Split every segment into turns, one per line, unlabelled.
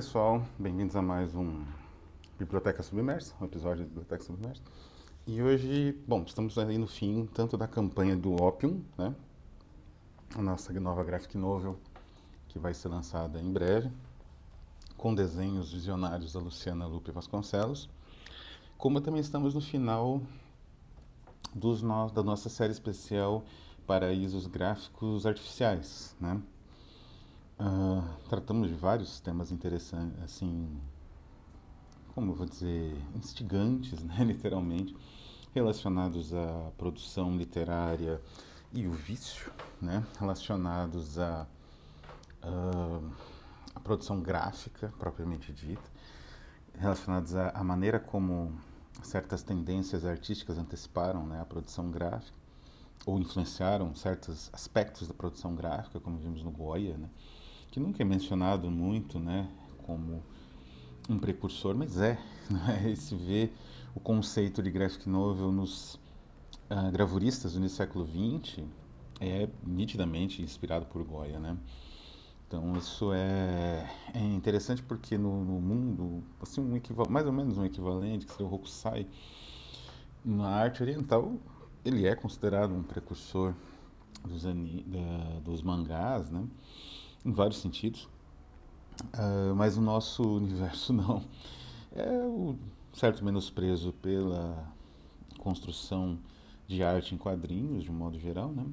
pessoal, bem-vindos a mais um Biblioteca Submersa, um episódio de Biblioteca Submersa. E hoje, bom, estamos aí no fim tanto da campanha do Opium, né? A nossa nova graphic novel que vai ser lançada em breve, com desenhos visionários da Luciana Lupe Vasconcelos, como também estamos no final dos no, da nossa série especial Paraísos Gráficos Artificiais, né? Uh, tratamos de vários temas interessantes, assim, como eu vou dizer, instigantes, né, literalmente, relacionados à produção literária e o vício, né, relacionados à, à, à produção gráfica, propriamente dita, relacionados à, à, maneira como certas tendências artísticas anteciparam né, a produção gráfica, ou influenciaram certos aspectos da produção gráfica, como vimos no Goya, né, que nunca é mencionado muito, né, como um precursor, mas é, né, se vê o conceito de graphic novel nos uh, gravuristas do século XX é nitidamente inspirado por Goya, né? Então isso é, é interessante porque no, no mundo, assim, um mais ou menos um equivalente, que seria o Hokusai, na arte oriental, ele é considerado um precursor dos, da, dos mangás, né? Em vários sentidos, uh, mas o nosso universo não. É o certo menosprezo pela construção de arte em quadrinhos, de um modo geral, né?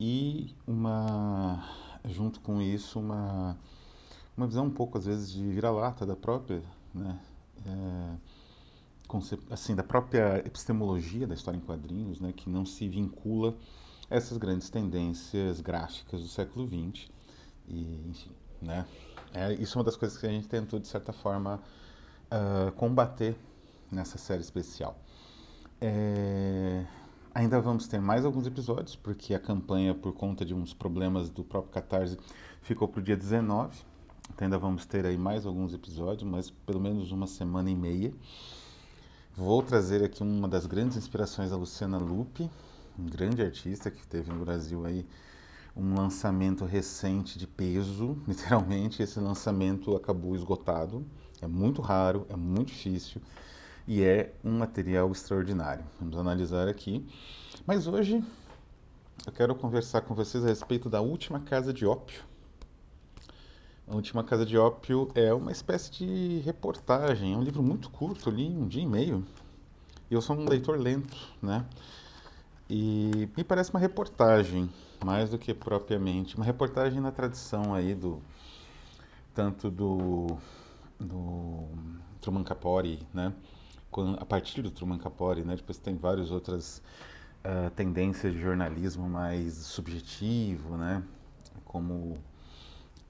E uma, junto com isso, uma, uma visão um pouco, às vezes, de vira-lata da própria, né? É, assim, da própria epistemologia da história em quadrinhos, né? Que não se vincula a essas grandes tendências gráficas do século XX e, enfim, né? É, isso é uma das coisas que a gente tentou, de certa forma, uh, combater nessa série especial. É, ainda vamos ter mais alguns episódios, porque a campanha, por conta de uns problemas do próprio Catarse, ficou para o dia 19. Então ainda vamos ter aí mais alguns episódios, mas pelo menos uma semana e meia. Vou trazer aqui uma das grandes inspirações da Luciana Lupe, um grande artista que teve no Brasil aí um lançamento recente de peso, literalmente. Esse lançamento acabou esgotado. É muito raro, é muito difícil e é um material extraordinário. Vamos analisar aqui. Mas hoje eu quero conversar com vocês a respeito da Última Casa de Ópio. A Última Casa de Ópio é uma espécie de reportagem, é um livro muito curto, li um dia e meio. Eu sou um leitor lento, né? E me parece uma reportagem mais do que propriamente uma reportagem na tradição aí do tanto do, do Truman Capote, né? a partir do Truman Capote, né? Depois tem várias outras uh, tendências de jornalismo mais subjetivo, né? Como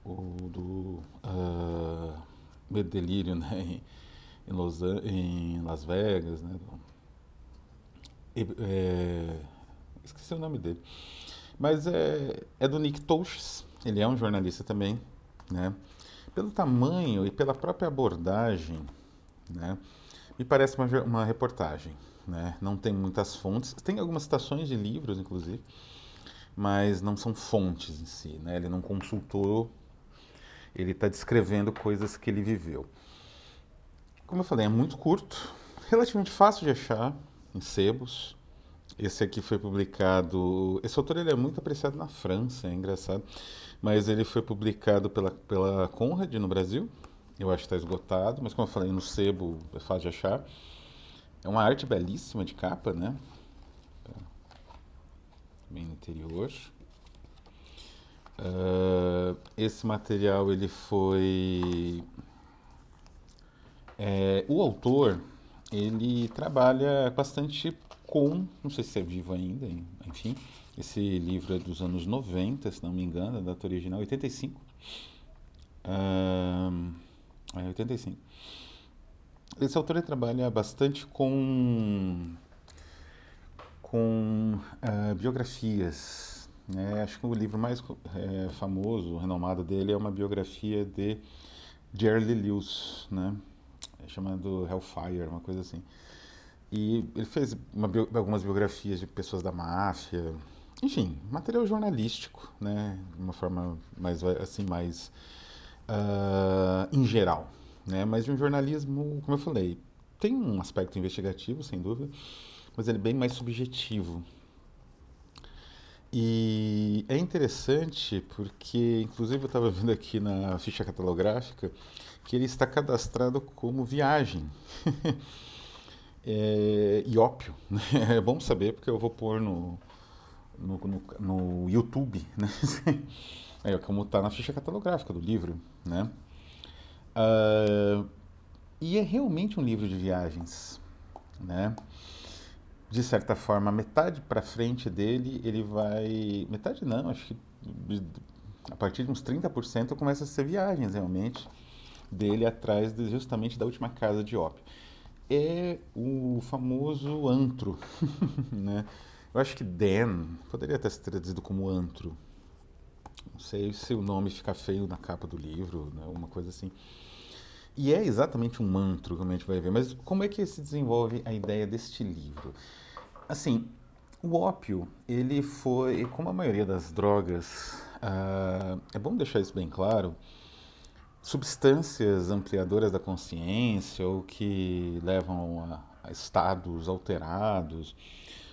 o do uh, Delírio, né? Em, Los, em Las Vegas, né? E, é, esqueci o nome dele. Mas é, é do Nick Touches, ele é um jornalista também, né? Pelo tamanho e pela própria abordagem, né? Me parece uma, uma reportagem, né? Não tem muitas fontes, tem algumas citações de livros, inclusive, mas não são fontes em si, né? Ele não consultou, ele está descrevendo coisas que ele viveu. Como eu falei, é muito curto, relativamente fácil de achar em sebos, esse aqui foi publicado. Esse autor ele é muito apreciado na França, é engraçado. Mas ele foi publicado pela, pela Conrad no Brasil. Eu acho que está esgotado, mas como eu falei, no sebo é fácil de achar. É uma arte belíssima de capa, né? Bem no interior. Uh, esse material ele foi. É, o autor ele trabalha bastante com, não sei se é vivo ainda, enfim, esse livro é dos anos 90, se não me engano, a data original, 85. Uh, é 85. Esse autor trabalha bastante com, com uh, biografias. Né? Acho que o livro mais é, famoso, renomado dele é uma biografia de Jerry Lewis, né? chamado Hellfire, uma coisa assim. E ele fez uma, algumas biografias de pessoas da máfia, enfim, material jornalístico, né, de uma forma mais assim mais uh, em geral, né? Mas de um jornalismo, como eu falei, tem um aspecto investigativo, sem dúvida, mas ele é bem mais subjetivo. E é interessante porque, inclusive, eu estava vendo aqui na ficha catalográfica que ele está cadastrado como viagem. é, e ópio. Né? É bom saber porque eu vou pôr no, no, no, no YouTube, né? É como está na ficha catalográfica do livro, né? Uh, e é realmente um livro de viagens, né? De certa forma, metade para frente dele, ele vai... Metade não, acho que a partir de uns 30% começa a ser viagens, realmente, dele atrás de, justamente da última casa de ópio. É o famoso antro, né? Eu acho que Dan poderia ter se traduzido como antro. Não sei se o nome fica feio na capa do livro, né? uma coisa assim. E é exatamente um mantra, como a gente vai ver. Mas como é que se desenvolve a ideia deste livro? Assim, o ópio, ele foi, como a maioria das drogas, uh, é bom deixar isso bem claro, substâncias ampliadoras da consciência ou que levam a, estados alterados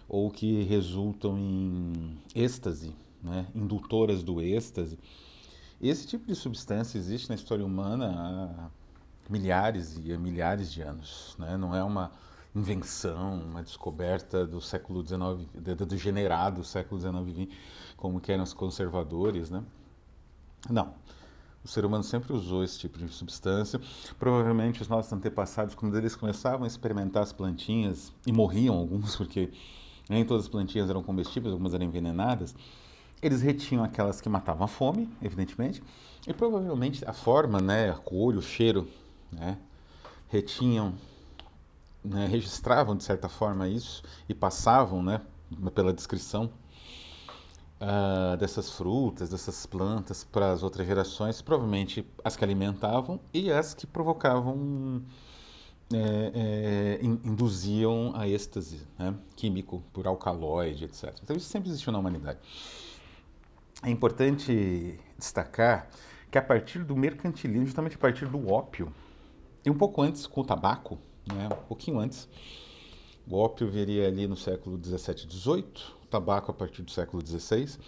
ou que resultam em êxtase, né, indutoras do êxtase. Esse tipo de substância existe na história humana há milhares e milhares de anos. Né? Não é uma invenção, uma descoberta do século XIX, do generado do século XIX e XX, como querem os conservadores. Né? Não. O ser humano sempre usou esse tipo de substância. Provavelmente os nossos antepassados, quando eles começavam a experimentar as plantinhas, e morriam alguns, porque nem todas as plantinhas eram comestíveis, algumas eram envenenadas, eles retinham aquelas que matavam a fome, evidentemente, e provavelmente a forma, né, a cor, o cheiro, né, retinham, né, registravam de certa forma isso e passavam, né, pela descrição uh, dessas frutas, dessas plantas para as outras gerações, provavelmente as que alimentavam e as que provocavam é, é, induziam a êxtase né, químico por alcaloide, etc. Então isso sempre existiu na humanidade. É importante destacar que a partir do mercantilismo, justamente a partir do ópio, e um pouco antes com o tabaco, né, um pouquinho antes, o ópio viria ali no século 17 e 18, o tabaco a partir do século 16.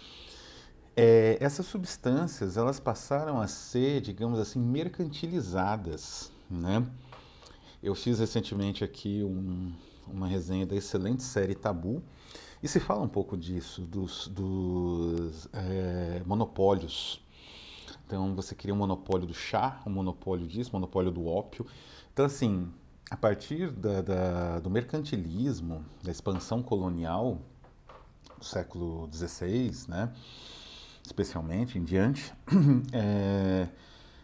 É, essas substâncias elas passaram a ser, digamos assim, mercantilizadas, né? Eu fiz recentemente aqui um, uma resenha da excelente série Tabu, e se fala um pouco disso, dos, dos é, monopólios. Então, você cria um monopólio do chá, um monopólio disso, um monopólio do ópio. Então, assim, a partir da, da, do mercantilismo, da expansão colonial do século XVI, né, especialmente em diante, é,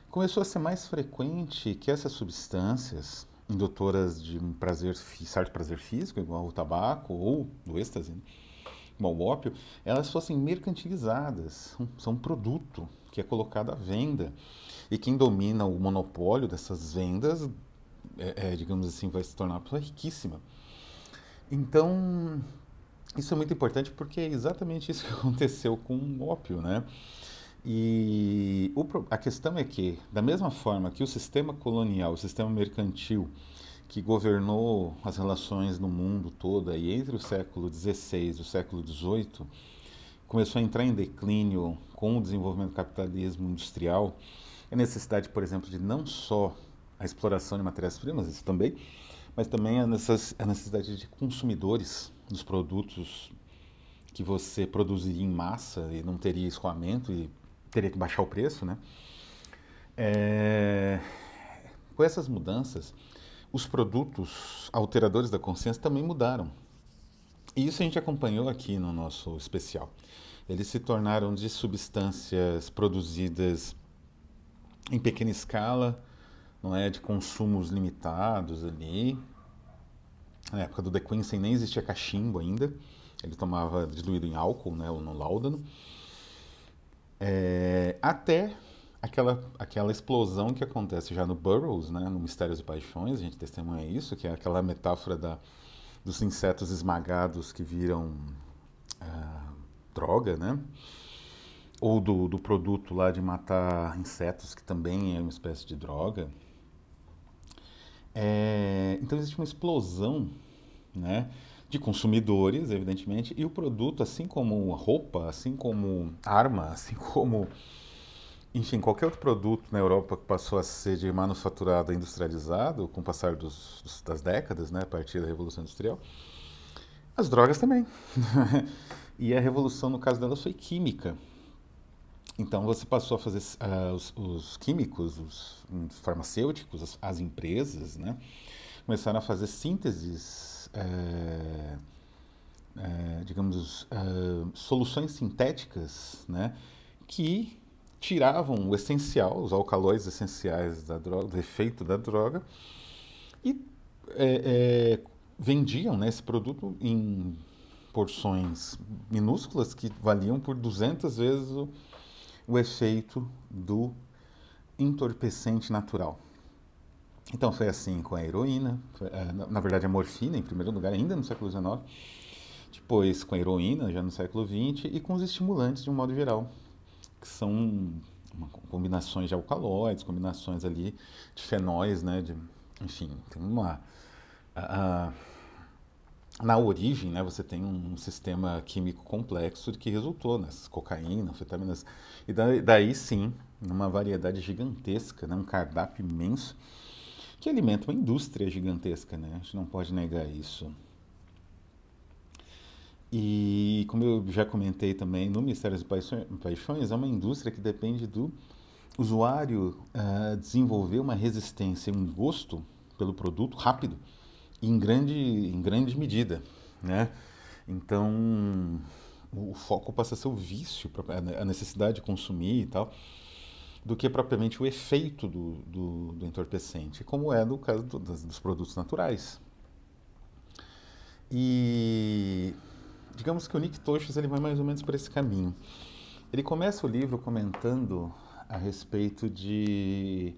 começou a ser mais frequente que essas substâncias indutoras de um prazer, certo prazer físico, igual o tabaco ou o êxtase, né? o ópio, elas fossem mercantilizadas. São um produto que é colocado à venda. E quem domina o monopólio dessas vendas, é, é, digamos assim, vai se tornar uma pessoa riquíssima. Então, isso é muito importante porque é exatamente isso que aconteceu com o ópio, né? E o, a questão é que, da mesma forma que o sistema colonial, o sistema mercantil, que governou as relações no mundo todo aí entre o século XVI e o século XVIII, começou a entrar em declínio com o desenvolvimento do capitalismo industrial, a necessidade, por exemplo, de não só a exploração de matérias-primas, isso também, mas também a necessidade de consumidores dos produtos que você produziria em massa e não teria escoamento e teria que baixar o preço, né? É... Com essas mudanças, os produtos alteradores da consciência também mudaram. E isso a gente acompanhou aqui no nosso especial. Eles se tornaram de substâncias produzidas em pequena escala, não é, de consumos limitados ali. Na época do De Quincey nem existia cachimbo ainda. Ele tomava diluído em álcool, né, ou no láudano. É, até aquela, aquela explosão que acontece já no Burroughs, né, no Mistérios e Paixões, a gente testemunha isso, que é aquela metáfora da, dos insetos esmagados que viram uh, droga, né? ou do, do produto lá de matar insetos, que também é uma espécie de droga. É, então existe uma explosão né, de consumidores, evidentemente, e o produto, assim como roupa, assim como arma, assim como, enfim, qualquer outro produto na Europa que passou a ser de manufaturado industrializado com o passar dos, das décadas, né, a partir da Revolução Industrial, as drogas também. e a revolução, no caso delas, foi química. Então você passou a fazer uh, os, os, químicos, os farmacêuticos, as, as, empresas, né, começaram a fazer sínteses, é, é, digamos, é, soluções sintéticas, né, que tiravam o essencial, os alcaloides essenciais da droga, do efeito da droga, e vendiam né, esse produto em porções minúsculas que valiam por 200 vezes o o efeito do entorpecente natural. Então foi assim com a heroína, foi, é, na verdade a morfina em primeiro lugar, ainda no século XIX, depois com a heroína já no século XX e com os estimulantes de um modo geral, que são uma, combinações de alcaloides, combinações ali de fenóis, né, de, enfim, tem uma... A, a, na origem, né, você tem um sistema químico complexo que resultou nessas cocaína, anfetaminas, e daí, daí sim, numa variedade gigantesca, né, um cardápio imenso, que alimenta uma indústria gigantesca, né? A gente não pode negar isso. E como eu já comentei também, no Ministério das Paixões é uma indústria que depende do usuário uh, desenvolver uma resistência, um gosto pelo produto rápido em grande, em grande medida, né? Então, o foco passa a ser o vício, a necessidade de consumir e tal, do que propriamente o efeito do, do, do entorpecente, como é no caso do, dos, dos produtos naturais. E digamos que o Nick Toshis ele vai mais ou menos por esse caminho. Ele começa o livro comentando a respeito de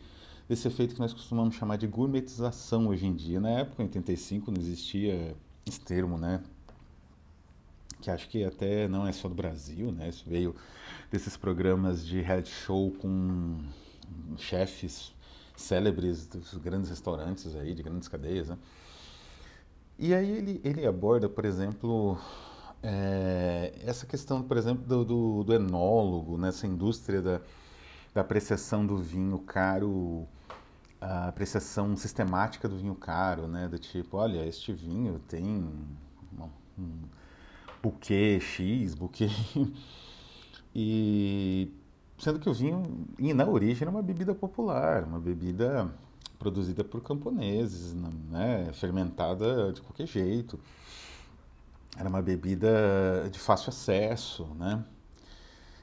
desse efeito que nós costumamos chamar de gourmetização hoje em dia. Na época, em 85, não existia esse termo, né? Que acho que até não é só do Brasil, né? Isso veio desses programas de reality show com chefes célebres dos grandes restaurantes aí, de grandes cadeias, né? E aí ele, ele aborda, por exemplo, é, essa questão, por exemplo, do, do, do enólogo, nessa indústria da, da apreciação do vinho caro a apreciação sistemática do vinho caro, né? Do tipo, olha, este vinho tem um, buquê X, buquê... e sendo que o vinho, na origem, era uma bebida popular, uma bebida produzida por camponeses, né? fermentada de qualquer jeito. Era uma bebida de fácil acesso, né?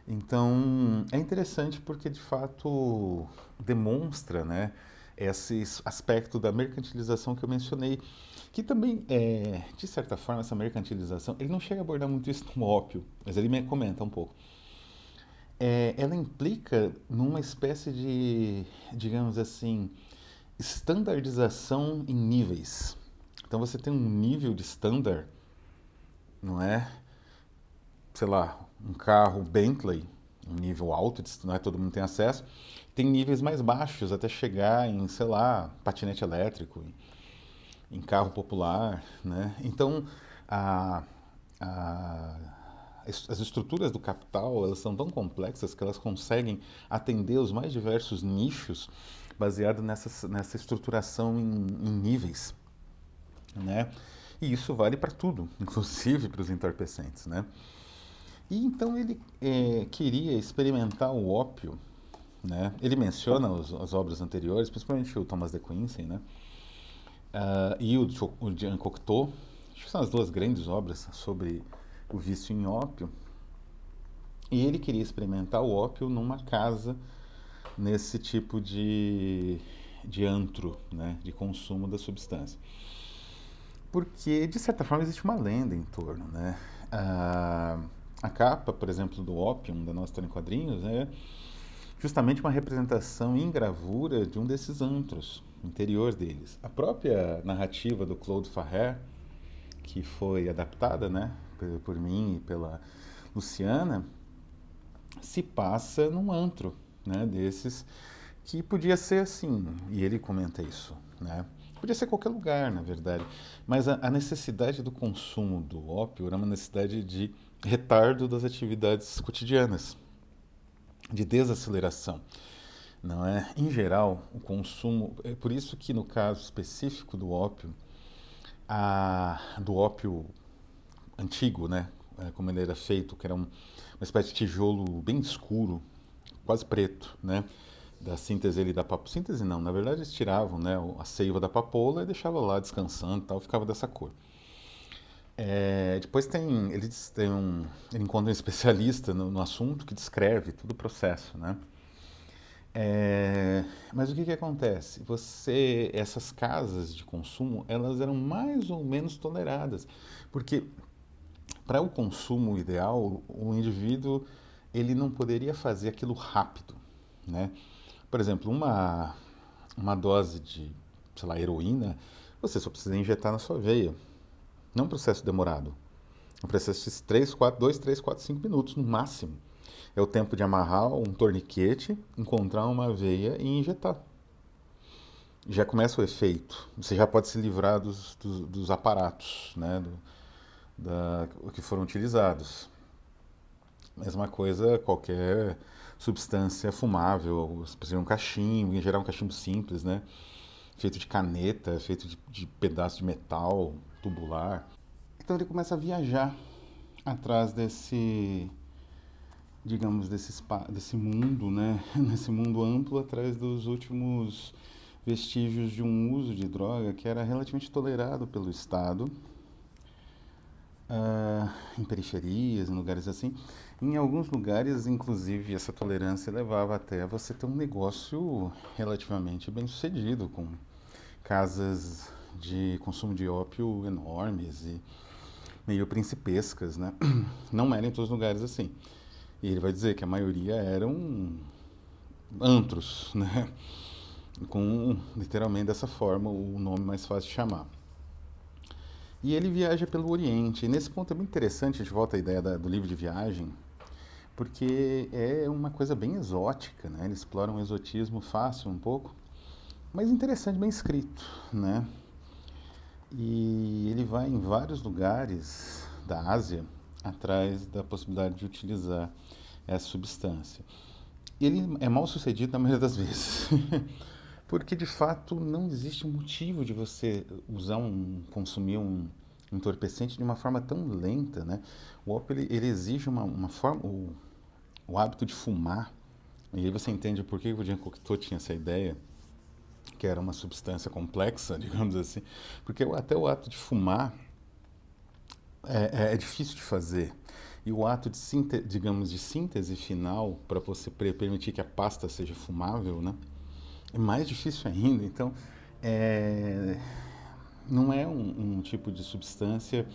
Então, é interessante porque, de fato, demonstra, né? Esse aspecto da mercantilização que eu mencionei, que também, é, de certa forma, essa mercantilização, ele não chega a abordar muito isso no ópio, mas ele me comenta um pouco. É, ela implica numa espécie de, digamos assim, estandardização em níveis. Então você tem um nível de standard, não é? Sei lá, um carro Bentley, um nível alto, não é todo mundo tem acesso tem níveis mais baixos até chegar em, sei lá, patinete elétrico, em, carro popular, né? Então, a, a, as estruturas do capital elas são tão complexas que elas conseguem atender os mais diversos nichos baseado nessa, nessa estruturação em, em níveis, né? E isso vale para tudo, inclusive para os entorpecentes, né? E então ele é, queria experimentar o ópio né? Ele menciona os, as obras anteriores, principalmente o Thomas de Quincey, né? Uh, e o, o Jean Cocteau, acho que são as duas grandes obras sobre o vício em ópio. E ele queria experimentar o ópio numa casa nesse tipo de, de antro, né? de consumo da substância. Porque, de certa forma, existe uma lenda em torno. Né? Uh, a capa, por exemplo, do Opium, da nossa história em quadrinhos, é justamente uma representação em gravura de um desses antros, interior deles. A própria narrativa do Claude Farrer, que foi adaptada né, por, mim e pela Luciana, se passa num antro, né, desses que podia ser assim, e ele comenta isso, né? Podia ser qualquer lugar, na verdade, mas a, a necessidade do consumo do ópio era uma necessidade de retardo das atividades cotidianas, de desaceleração. Não é? Em geral, o consumo, é por isso que no caso específico do ópio, a, do ópio antigo, né, é, como ele era feito, que era um, uma espécie de tijolo bem escuro, quase preto, né, da síntese ele da papoula. Síntese não, na verdade eles tiravam né, a seiva da papoula e deixavam lá descansando e tal, ficava dessa cor. É, depois tem, eles têm um, ele encontra um especialista no, no, assunto que descreve todo o processo, né? É, mas o que, que acontece? Você, essas casas de consumo, elas eram mais ou menos toleradas, porque para o consumo ideal, o indivíduo ele não poderia fazer aquilo rápido, né? Por exemplo, uma uma dose de, sei lá, heroína, você só precisa injetar na sua veia. Não é um processo demorado. Um processo de 3, 4, 2, 3, 4, 5 minutos no máximo. É o tempo de amarrar um torniquete, encontrar uma veia e injetar. Já começa o efeito. Você já pode se livrar dos, dos, dos aparatos, né? Do, da, que foram utilizados. Mesma coisa, qualquer substância fumável, precisa um cachimbo, em geral um cachimbo simples, né? Feito de caneta, feito de, de pedaço de metal tubular. Então ele começa a viajar atrás desse, digamos, desse, desse mundo, né? Nesse mundo amplo, atrás dos últimos vestígios de um uso de droga que era relativamente tolerado pelo Estado uh, em periferias, em lugares assim. Em alguns lugares, inclusive, essa tolerância levava até você ter um negócio relativamente bem sucedido, com casas de consumo de ópio enormes e meio principescas, né? Não era em todos os lugares assim. E ele vai dizer que a maioria eram antros, né? Com literalmente dessa forma o nome mais fácil de chamar. E ele viaja pelo Oriente. E nesse ponto é muito interessante, a gente volta à ideia da, do livro de viagem, porque é uma coisa bem exótica, né? Ele explora um exotismo fácil um pouco, mas interessante, bem escrito, né? E ele vai em vários lugares da Ásia atrás da possibilidade de utilizar essa substância. Ele é mal sucedido na maioria das vezes. porque de fato não existe motivo de você usar um consumir um entorpecente de uma forma tão lenta, né? O ópio ele, ele exige uma, uma forma o, o, hábito de fumar e aí você entende por que o Jean Cocteau tinha essa ideia que era uma substância complexa, digamos assim, porque até o ato de fumar é, é, é difícil de fazer e o ato de síntese, digamos de síntese final para você permitir que a pasta seja fumável, né? é mais difícil ainda. Então, é, não é um, um, tipo de substância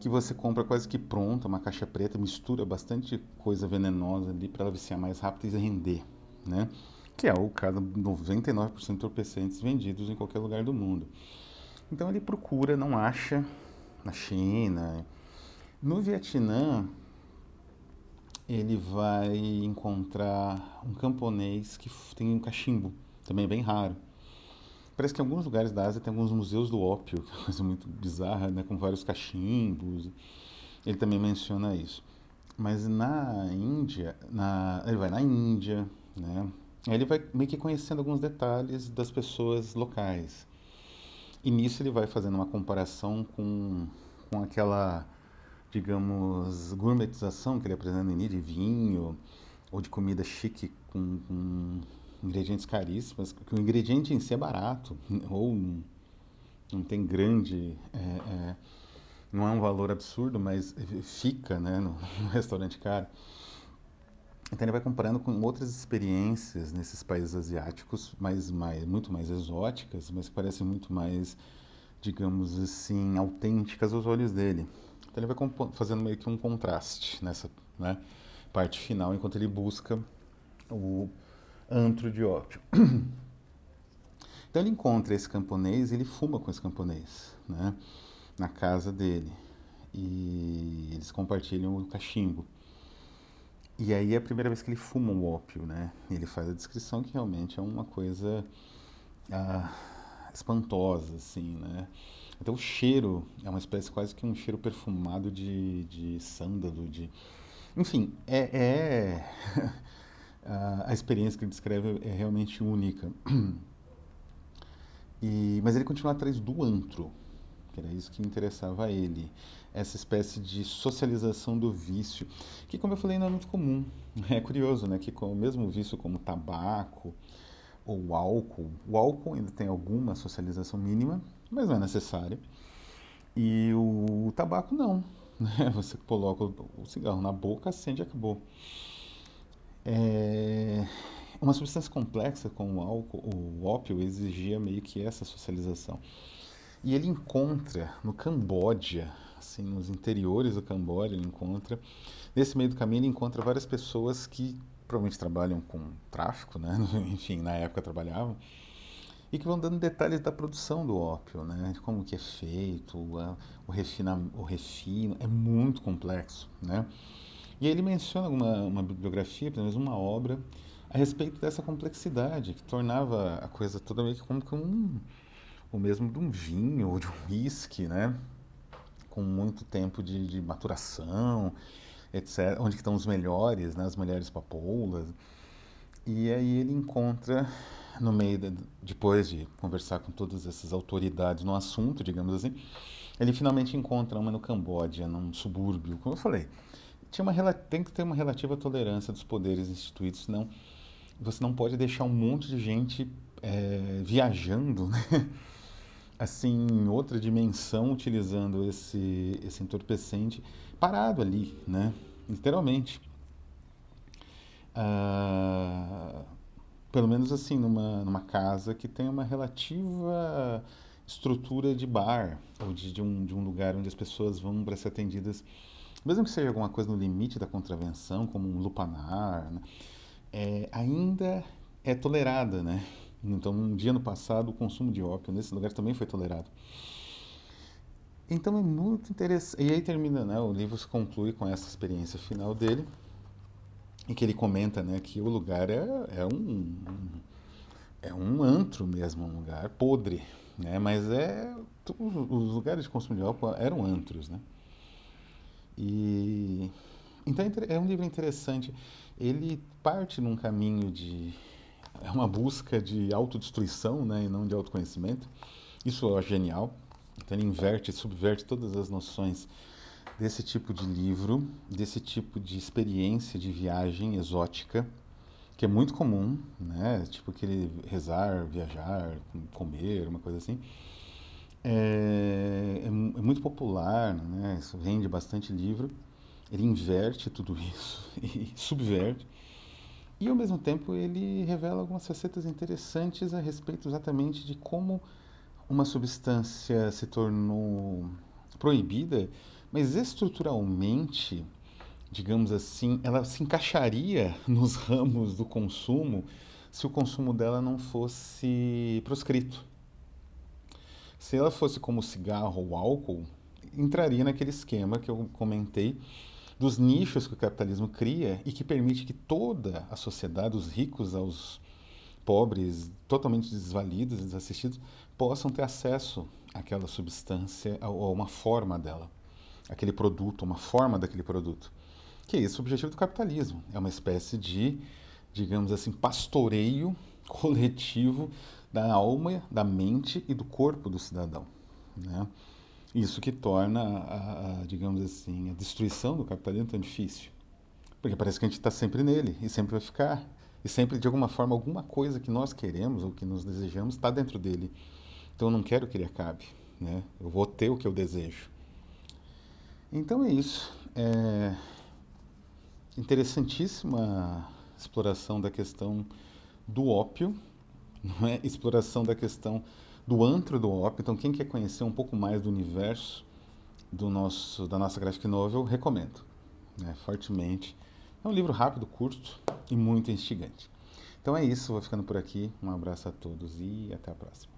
que você compra quase que pronta, uma caixa preta, mistura bastante coisa venenosa ali para ela viciar mais rápido e render, né? Que é o caso de 99% de entorpecentes vendidos em qualquer lugar do mundo. Então ele procura, não acha na China. No Vietnã, ele vai encontrar um camponês que tem um cachimbo também é bem raro. Parece que em alguns lugares da Ásia tem alguns museus do ópio, que é uma coisa muito bizarra, né, com vários cachimbos. Ele também menciona isso. Mas na Índia, na, ele vai na Índia, né? Ele vai meio que conhecendo alguns detalhes das pessoas locais. E nisso ele vai fazendo uma comparação com, com aquela, digamos, gourmetização que ele apresenta no Índia, de vinho ou de comida chique com, com ingredientes caríssimos, que o ingrediente em si é barato, ou não tem grande. É, é, não é um valor absurdo, mas fica né, no, no, restaurante caro. Então ele vai comparando com outras experiências nesses países asiáticos, mais, muito mais exóticas, mas que parecem muito mais, digamos assim, autênticas aos olhos dele. Então ele vai fazendo meio que um contraste nessa né, parte final, enquanto ele busca o antro de ópio. Então ele encontra esse camponês e ele fuma com esse camponês, né? Na casa dele. E eles compartilham o cachimbo. E aí é a primeira vez que ele fuma o ópio, né? Ele faz a descrição que realmente é uma coisa ah, espantosa, assim, né? Então o cheiro é uma espécie quase que um cheiro perfumado de, de sândalo, de... Enfim, é, é... a experiência que ele descreve é realmente única. E, mas ele continua atrás do antro, que era isso que interessava a ele. Essa espécie de socialização do vício, que, como eu falei, não é muito comum. É curioso, né? Que com o mesmo vício como tabaco ou álcool, o álcool ainda tem alguma socialização mínima, mas não é necessária. E o, tabaco não. Né? Você coloca o cigarro na boca, acende e acabou. É, uma substância complexa como o álcool, o ópio exigia meio que essa socialização. E ele encontra no Camboja, assim, nos interiores do Camboja, ele encontra, nesse meio do caminho ele encontra várias pessoas que provavelmente trabalham com tráfico, né? Enfim, na época trabalhavam, e que vão dando detalhes da produção do ópio, né? De como que é feito, o, refina, o refino, é muito complexo, né? E aí ele menciona uma, uma bibliografia, pelo menos uma obra, a respeito dessa complexidade, que tornava a coisa toda meio que como que um o mesmo de um vinho ou de um whisky, né? Com muito tempo de, de maturação, etc. Onde estão os melhores, né? As melhores papoulas. E aí ele encontra, no meio, de, depois de conversar com todas essas autoridades no assunto, digamos assim, ele finalmente encontra uma no Camboja, num subúrbio, como eu falei. Tinha uma, tem que ter uma relativa tolerância dos poderes instituídos, senão você não pode deixar um monte de gente é, viajando, né? Assim, outra dimensão, utilizando esse, esse entorpecente, parado ali, né? Literalmente. Ah, pelo menos assim, numa, numa casa que tem uma relativa estrutura de bar, ou de, de, um, de um lugar onde as pessoas vão para ser atendidas, mesmo que seja alguma coisa no limite da contravenção, como um lupanar, né? é, ainda é tolerada, né? Então, um dia no passado, o consumo de ópio nesse lugar também foi tolerado. Então é muito interessante. E aí termina, né? O livro se conclui com essa experiência final dele, em que ele comenta, né, que o lugar é, é um é um antro mesmo, um lugar podre, né? Mas é os lugares de consumo de álcool eram antros, né? E então é, é um livro interessante. Ele parte num caminho de é uma busca de autodestruição, né, e não de autoconhecimento. Isso acho genial. Então ele inverte, subverte todas as noções desse tipo de livro, desse tipo de experiência de viagem exótica, que é muito comum, né? Tipo aquele rezar, viajar, comer, uma coisa assim. É, é, é muito popular, né? Isso vende bastante livro. Ele inverte tudo isso e subverte e ao mesmo tempo ele revela algumas facetas interessantes a respeito exatamente de como uma substância se tornou proibida, mas estruturalmente, digamos assim, ela se encaixaria nos ramos do consumo se o consumo dela não fosse proscrito. Se ela fosse como cigarro ou álcool, entraria naquele esquema que eu comentei dos nichos que o capitalismo cria e que permite que toda a sociedade, os ricos aos pobres, totalmente desvalidos desassistidos, possam ter acesso àquela substância ou a uma forma dela, aquele produto, uma forma daquele produto. Que é esse o objetivo do capitalismo. É uma espécie de, digamos assim, pastoreio coletivo da alma, da mente e do corpo do cidadão. Né? Isso que torna, a, a, digamos assim, a destruição do capitalismo tão difícil. Porque parece que a gente está sempre nele e sempre vai ficar. E sempre, de alguma forma, alguma coisa que nós queremos ou que nos desejamos está dentro dele. Então eu não quero que ele acabe. Né? Eu vou ter o que eu desejo. Então é isso. É interessantíssima exploração da questão do ópio, não é? exploração da questão do antro do ópio. Então, quem quer conhecer um pouco mais do universo do nosso, da nossa graphic novel, recomendo né, fortemente. É um livro rápido, curto e muito instigante. Então é isso, vou ficando por aqui. Um abraço a todos e até a próxima.